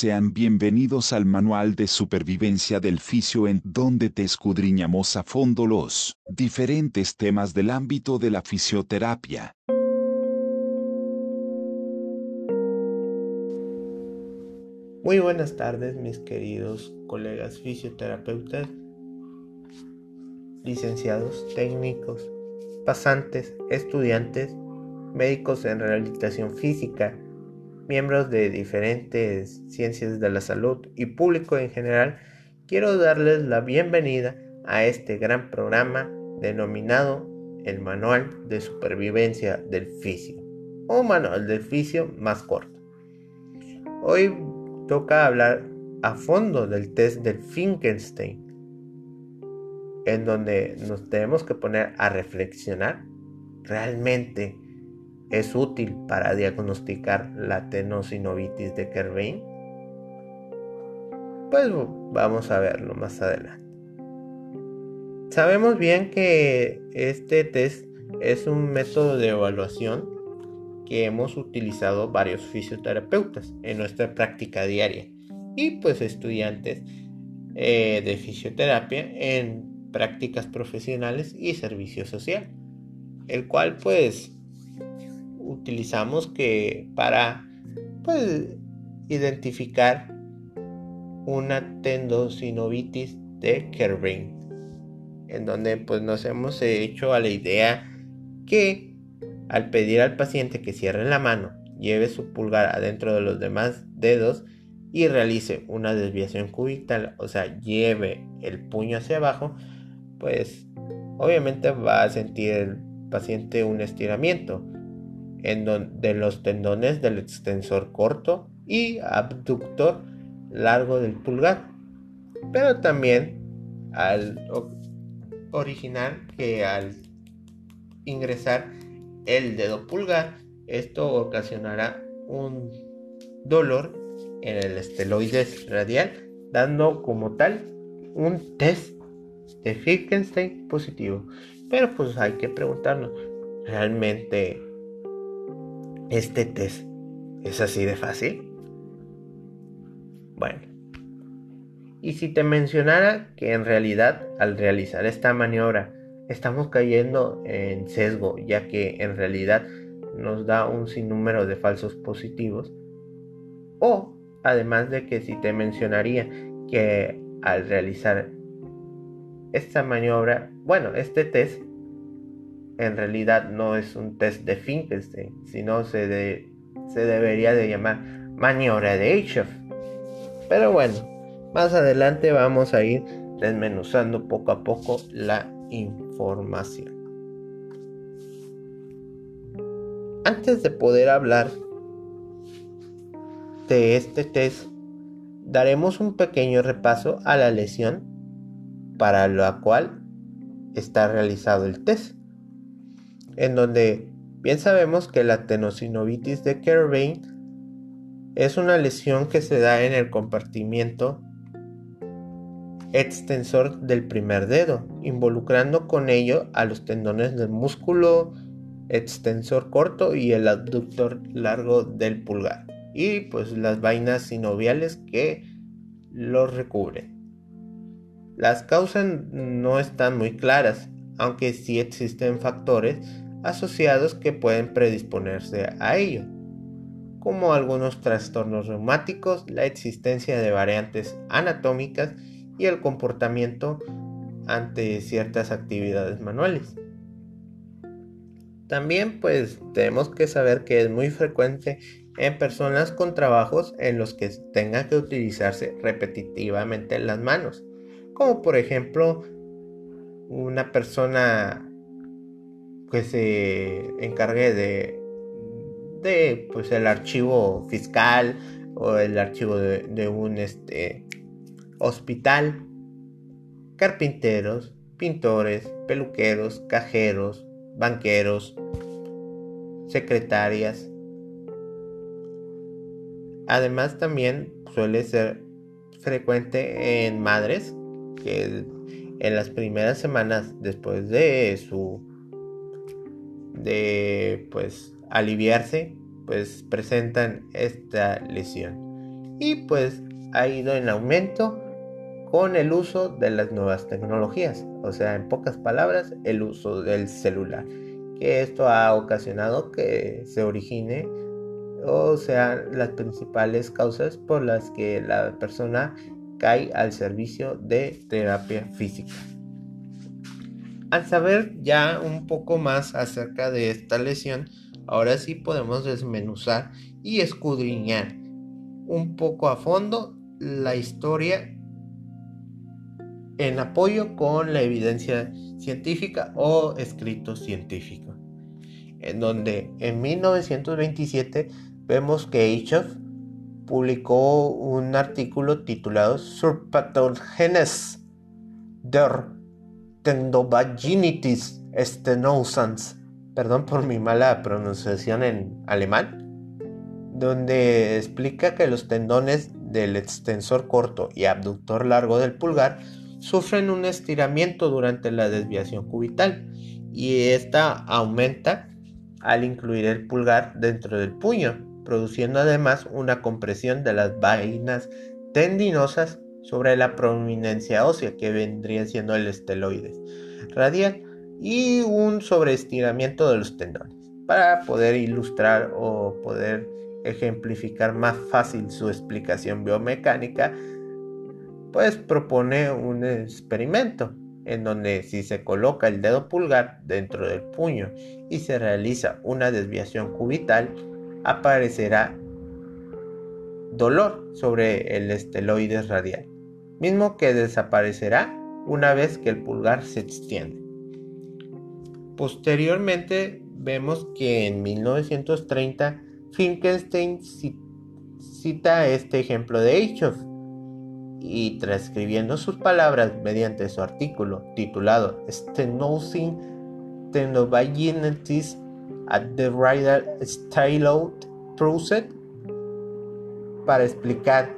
Sean bienvenidos al Manual de Supervivencia del Fisio en donde te escudriñamos a fondo los diferentes temas del ámbito de la fisioterapia. Muy buenas tardes mis queridos colegas fisioterapeutas, licenciados, técnicos, pasantes, estudiantes, médicos en rehabilitación física, miembros de diferentes ciencias de la salud y público en general, quiero darles la bienvenida a este gran programa denominado el Manual de Supervivencia del Fisio o Manual del Fisio más corto. Hoy toca hablar a fondo del test del Finkenstein, en donde nos tenemos que poner a reflexionar realmente es útil para diagnosticar la tenosinovitis de Kerbein? Pues vamos a verlo más adelante. Sabemos bien que este test es un método de evaluación que hemos utilizado varios fisioterapeutas en nuestra práctica diaria y pues estudiantes eh, de fisioterapia en prácticas profesionales y servicio social, el cual pues utilizamos que para pues, identificar una tendosinovitis de Kerbein, en donde pues nos hemos hecho a la idea que al pedir al paciente que cierre la mano, lleve su pulgar adentro de los demás dedos y realice una desviación cubital, o sea, lleve el puño hacia abajo, pues obviamente va a sentir el paciente un estiramiento en de los tendones del extensor corto y abductor largo del pulgar. Pero también al original que al ingresar el dedo pulgar, esto ocasionará un dolor en el esteloides radial, dando como tal un test de Finkenstein positivo. Pero pues hay que preguntarnos, ¿realmente este test es así de fácil? Bueno, y si te mencionara que en realidad al realizar esta maniobra estamos cayendo en sesgo, ya que en realidad nos da un sinnúmero de falsos positivos, o además de que si te mencionaría que al realizar esta maniobra, bueno, este test en realidad no es un test de Finkelstein, sino se, se debería de llamar maniobra de Eichhoff. Pero bueno, más adelante vamos a ir desmenuzando poco a poco la información. Antes de poder hablar de este test, daremos un pequeño repaso a la lesión para la cual está realizado el test en donde bien sabemos que la tenosinovitis de Kerbein es una lesión que se da en el compartimiento extensor del primer dedo, involucrando con ello a los tendones del músculo extensor corto y el abductor largo del pulgar, y pues las vainas sinoviales que los recubren. Las causas no están muy claras, aunque sí existen factores asociados que pueden predisponerse a ello, como algunos trastornos reumáticos, la existencia de variantes anatómicas y el comportamiento ante ciertas actividades manuales. También pues tenemos que saber que es muy frecuente en personas con trabajos en los que tengan que utilizarse repetitivamente las manos, como por ejemplo una persona que se encargue de, de pues el archivo fiscal o el archivo de, un este, hospital, carpinteros, pintores, peluqueros, cajeros, banqueros, secretarias. Además también suele ser frecuente en madres que en las primeras semanas después de su de pues aliviarse, pues presentan esta lesión. y pues ha ido en aumento con el uso de las nuevas tecnologías, o sea, en pocas palabras, el uso del celular, que esto ha ocasionado que se origine o sean las principales causas por las que la persona cae al servicio de terapia física. Al saber ya un poco más acerca de esta lesión, ahora sí podemos desmenuzar y escudriñar un poco a fondo la historia en apoyo con la evidencia científica o escrito científico, en donde en 1927 vemos que Eichhoff publicó un artículo titulado Surpathogenes der Tendovaginitis stenosans, perdón por mi mala pronunciación en alemán, donde explica que los tendones del extensor corto y abductor largo del pulgar sufren un estiramiento durante la desviación cubital y esta aumenta al incluir el pulgar dentro del puño, produciendo además una compresión de las vainas tendinosas sobre la prominencia ósea que vendría siendo el esteloides radial y un sobreestiramiento de los tendones. Para poder ilustrar o poder ejemplificar más fácil su explicación biomecánica, pues propone un experimento en donde si se coloca el dedo pulgar dentro del puño y se realiza una desviación cubital, aparecerá dolor sobre el esteloides radial, mismo que desaparecerá una vez que el pulgar se extiende. Posteriormente vemos que en 1930 Finkelstein cita este ejemplo de Eichhoff y transcribiendo sus palabras mediante su artículo titulado Stenosing Tendovaginitis at the Radial Styloid Process para explicar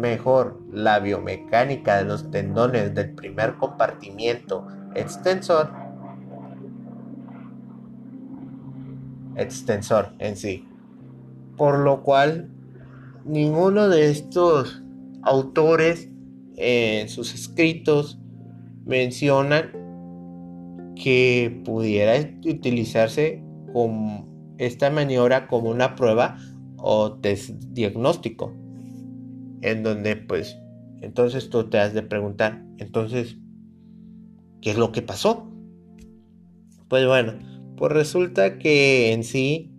mejor la biomecánica de los tendones del primer compartimiento extensor. Extensor en sí. Por lo cual ninguno de estos autores en sus escritos mencionan que pudiera utilizarse con esta maniobra como una prueba o test diagnóstico en donde pues entonces tú te has de preguntar entonces ¿qué es lo que pasó? Pues bueno, pues resulta que en sí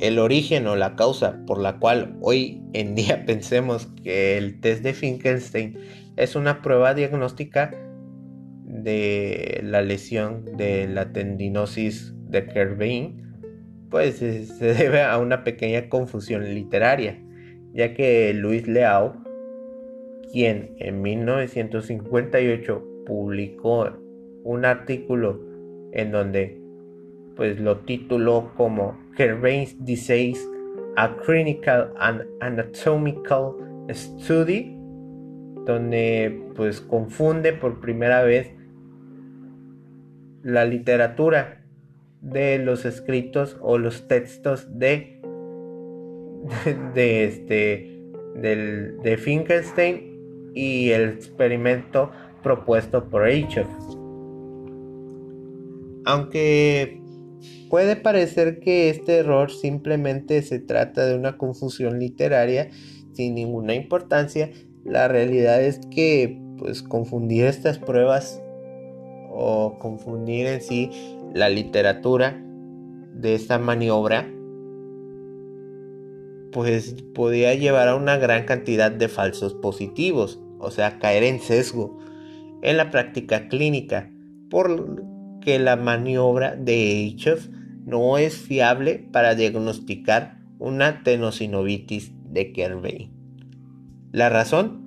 el origen o la causa por la cual hoy en día pensemos que el test de Finkelstein es una prueba diagnóstica de la lesión de la tendinosis de Kerbein, pues se debe a una pequeña confusión literaria, ya que Luis Leao, quien en 1958 publicó un artículo en donde pues lo tituló como Kerbein's Disease, a Clinical and Anatomical Study, donde pues confunde por primera vez la literatura de los escritos o los textos de de, este del, de Finkelstein y el experimento propuesto por Eichhoff. Aunque Puede parecer que este error simplemente se trata de una confusión literaria sin ninguna importancia. La realidad es que pues confundir estas pruebas o confundir en sí la literatura de esta maniobra pues podía llevar a una gran cantidad de falsos positivos, o sea, caer en sesgo en la práctica clínica, porque la maniobra de Eichhoff no es fiable para diagnosticar una tenosinovitis de Kerbein. ¿La razón?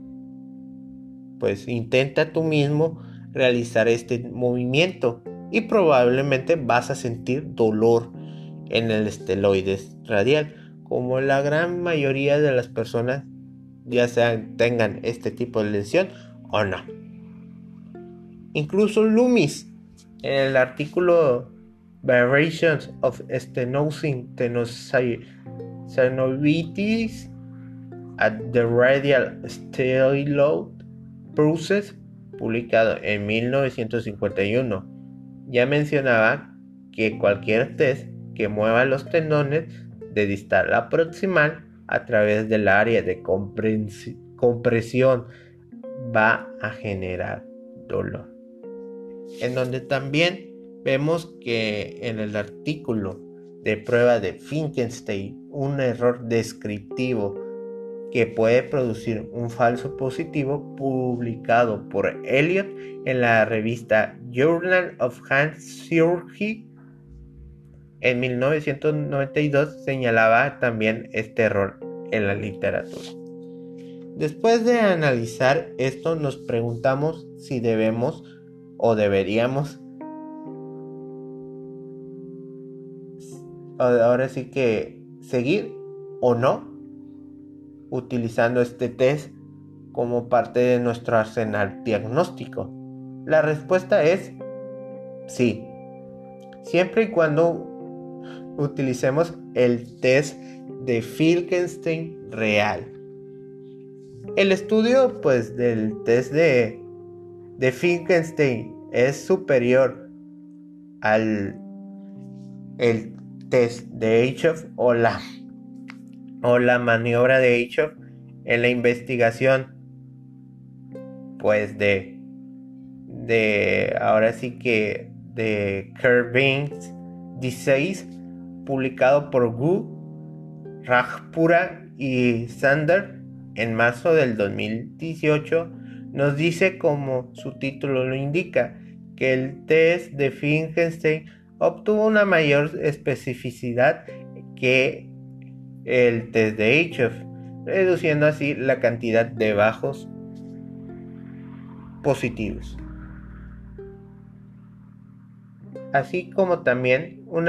Pues intenta tú mismo realizar este movimiento y probablemente vas a sentir dolor en el esteloides radial, como la gran mayoría de las personas ya sean tengan este tipo de lesión o no. Incluso Loomis en el artículo Variations of Stenosing Tenosynovitis at the Radial Styloid Process, publicado en 1951, ya mencionaba que cualquier test que mueva los tendones de distal a proximal a través del área de compresión va a generar dolor. En donde también vemos que en el artículo de prueba de Finkenstein, un error descriptivo que puede producir un falso positivo publicado por Elliot en la revista Journal of Hand Surgery en 1992 señalaba también este error en la literatura. Después de analizar esto nos preguntamos si debemos o deberíamos ahora sí que seguir o no utilizando este test como parte de nuestro arsenal diagnóstico. La respuesta es sí, siempre y cuando utilicemos el test de Filkenstein real. El estudio pues del test de, de Finkenstein es superior al el test de Eichhoff o la, o la maniobra de Eichhoff en la investigación pues de de ahora sí que de Kervins 16 publicado por Gu, Rajpura y Sander en marzo del 2018, nos dice como su título lo indica, que el test de Finkenstein obtuvo una mayor especificidad que el test de HF, reduciendo así la cantidad de bajos positivos. Así como también un,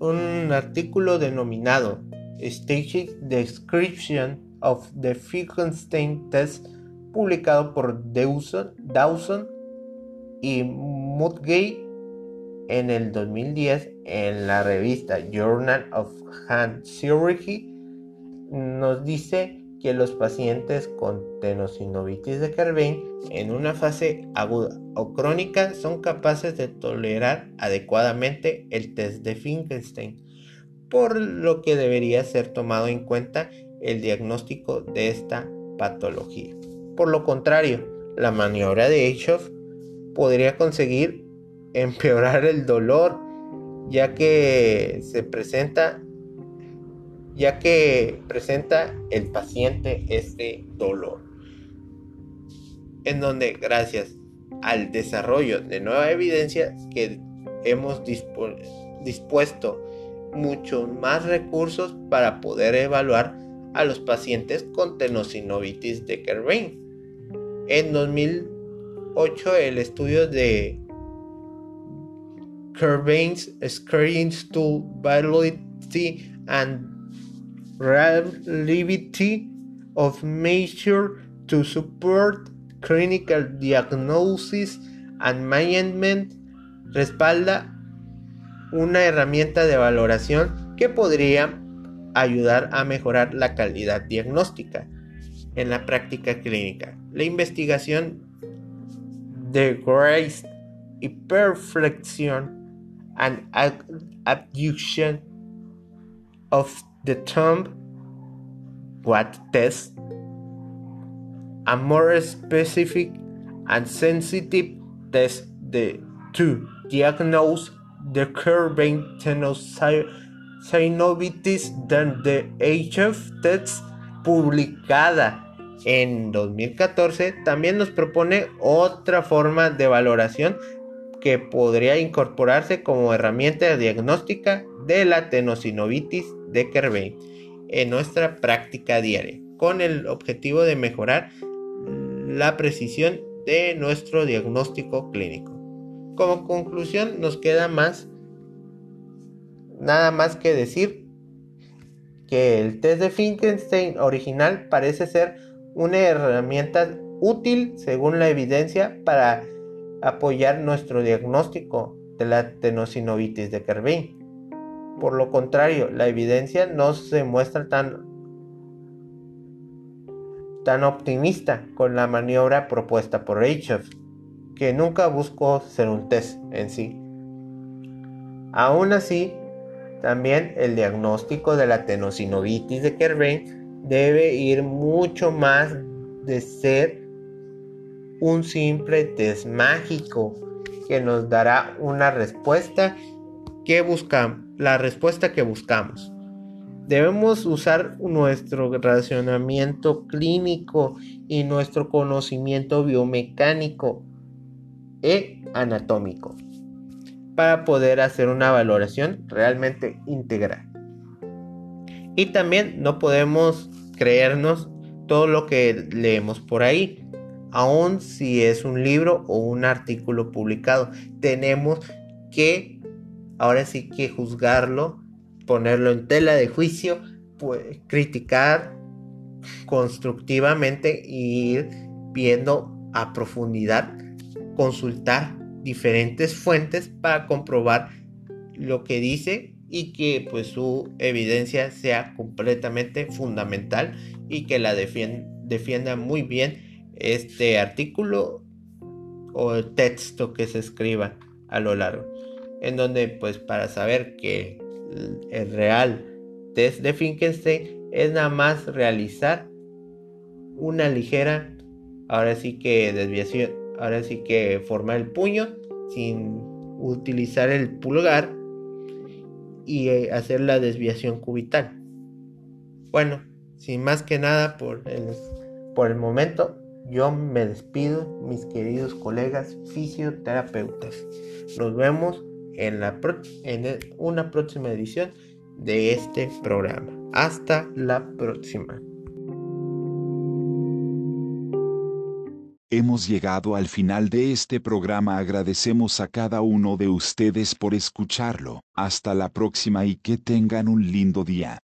un artículo denominado Staging Description of the Finkelstein Test publicado por Dawson, y Mudgate en el 2010 en la revista Journal of Hand Surgery nos dice que los pacientes con tenosinovitis de Kerbein en una fase aguda o crónica son capaces de tolerar adecuadamente el test de Finkelstein, por lo que debería ser tomado en cuenta el diagnóstico de esta patología. Por lo contrario, la maniobra de Eichhoff podría conseguir empeorar el dolor, ya que se presenta ya que presenta el paciente este dolor. En donde gracias al desarrollo de nueva evidencia que hemos dispuesto muchos más recursos para poder evaluar a los pacientes con tenosinovitis de Kerbein. En 2008 el estudio de Kerbein's Screening Stool Vitality and Relativity of Measure to Support Clinical Diagnosis and Management respalda una herramienta de valoración que podría ayudar a mejorar la calidad diagnóstica en la práctica clínica. La investigación de Grace y Perflexion and Abduction of the thumb what test a more specific and sensitive test to diagnose the curving synovitis than the HF test publicada en 2014 también nos propone otra forma de valoración que podría incorporarse como herramienta diagnóstica de la tenosinovitis de Kerbein en nuestra práctica diaria, con el objetivo de mejorar la precisión de nuestro diagnóstico clínico. Como conclusión nos queda más nada más que decir que el test de Finkenstein original parece ser una herramienta útil según la evidencia para apoyar nuestro diagnóstico de la tenosinovitis de Kerbein. Por lo contrario, la evidencia no se muestra tan tan optimista con la maniobra propuesta por Reichert, que nunca buscó ser un test en sí. Aún así, también el diagnóstico de la tenosinovitis de Kerbein debe ir mucho más de ser un simple test mágico que nos dará una respuesta que buscamos, la respuesta que buscamos. Debemos usar nuestro racionamiento clínico y nuestro conocimiento biomecánico e anatómico para poder hacer una valoración realmente integral. Y también no podemos creernos todo lo que leemos por ahí, aun si es un libro o un artículo publicado. Tenemos que, ahora sí que juzgarlo, ponerlo en tela de juicio, pues, criticar constructivamente e ir viendo a profundidad, consultar diferentes fuentes para comprobar lo que dice y que pues su evidencia sea completamente fundamental y que la defienda muy bien este artículo o texto que se escriba a lo largo en donde pues para saber que el real test de Finkenstein es nada más realizar una ligera ahora sí que desviación ahora sí que formar el puño sin utilizar el pulgar y eh, hacer la desviación cubital. Bueno, sin más que nada por el, por el momento, yo me despido, mis queridos colegas fisioterapeutas. Nos vemos en, una próxima edición de este programa. Hasta la próxima. Hemos llegado al final de este programa. Agradecemos a cada uno de ustedes por escucharlo. Hasta la próxima y que tengan un lindo día.